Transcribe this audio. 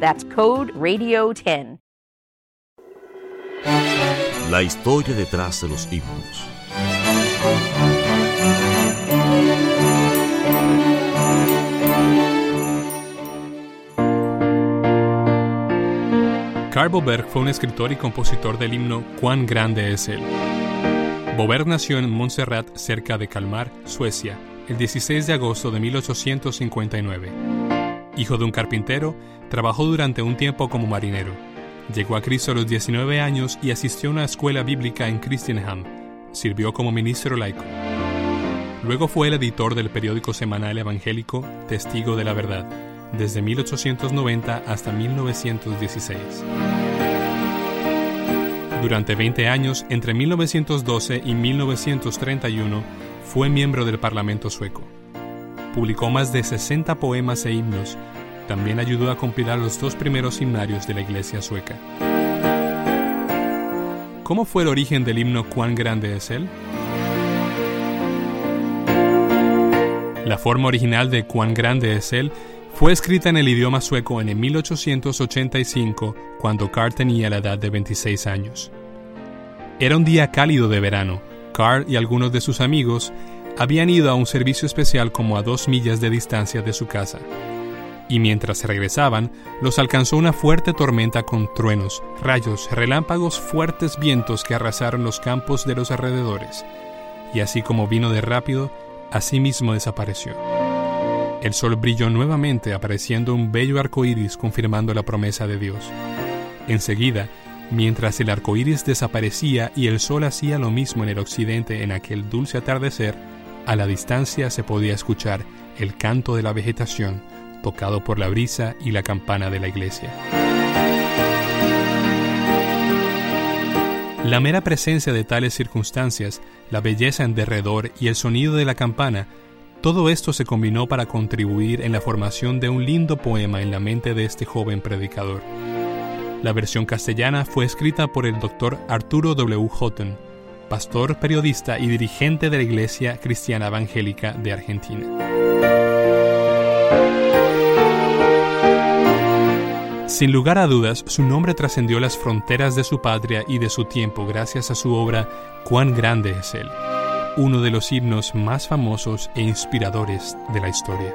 That's code RADIO10. La historia detrás de los himnos. Carl Boberg fue un escritor y compositor del himno Cuán grande es él. Boberg nació en Montserrat, cerca de Kalmar, Suecia, el 16 de agosto de 1859. Hijo de un carpintero, trabajó durante un tiempo como marinero. Llegó a Cristo a los 19 años y asistió a una escuela bíblica en Christianham. Sirvió como ministro laico. Luego fue el editor del periódico semanal evangélico Testigo de la Verdad, desde 1890 hasta 1916. Durante 20 años, entre 1912 y 1931, fue miembro del Parlamento sueco. Publicó más de 60 poemas e himnos. También ayudó a compilar los dos primeros himnarios de la Iglesia sueca. ¿Cómo fue el origen del himno Cuán grande es él? La forma original de Cuán grande es él fue escrita en el idioma sueco en el 1885, cuando Carl tenía la edad de 26 años. Era un día cálido de verano. Carl y algunos de sus amigos habían ido a un servicio especial como a dos millas de distancia de su casa. Y mientras regresaban, los alcanzó una fuerte tormenta con truenos, rayos, relámpagos, fuertes vientos que arrasaron los campos de los alrededores. Y así como vino de rápido, así mismo desapareció. El sol brilló nuevamente, apareciendo un bello arco iris confirmando la promesa de Dios. Enseguida, mientras el arco iris desaparecía y el sol hacía lo mismo en el occidente en aquel dulce atardecer, a la distancia se podía escuchar el canto de la vegetación, tocado por la brisa y la campana de la iglesia. La mera presencia de tales circunstancias, la belleza en derredor y el sonido de la campana, todo esto se combinó para contribuir en la formación de un lindo poema en la mente de este joven predicador. La versión castellana fue escrita por el doctor Arturo W. Houghton, pastor, periodista y dirigente de la Iglesia Cristiana Evangélica de Argentina. Sin lugar a dudas, su nombre trascendió las fronteras de su patria y de su tiempo gracias a su obra Cuán grande es Él, uno de los himnos más famosos e inspiradores de la historia.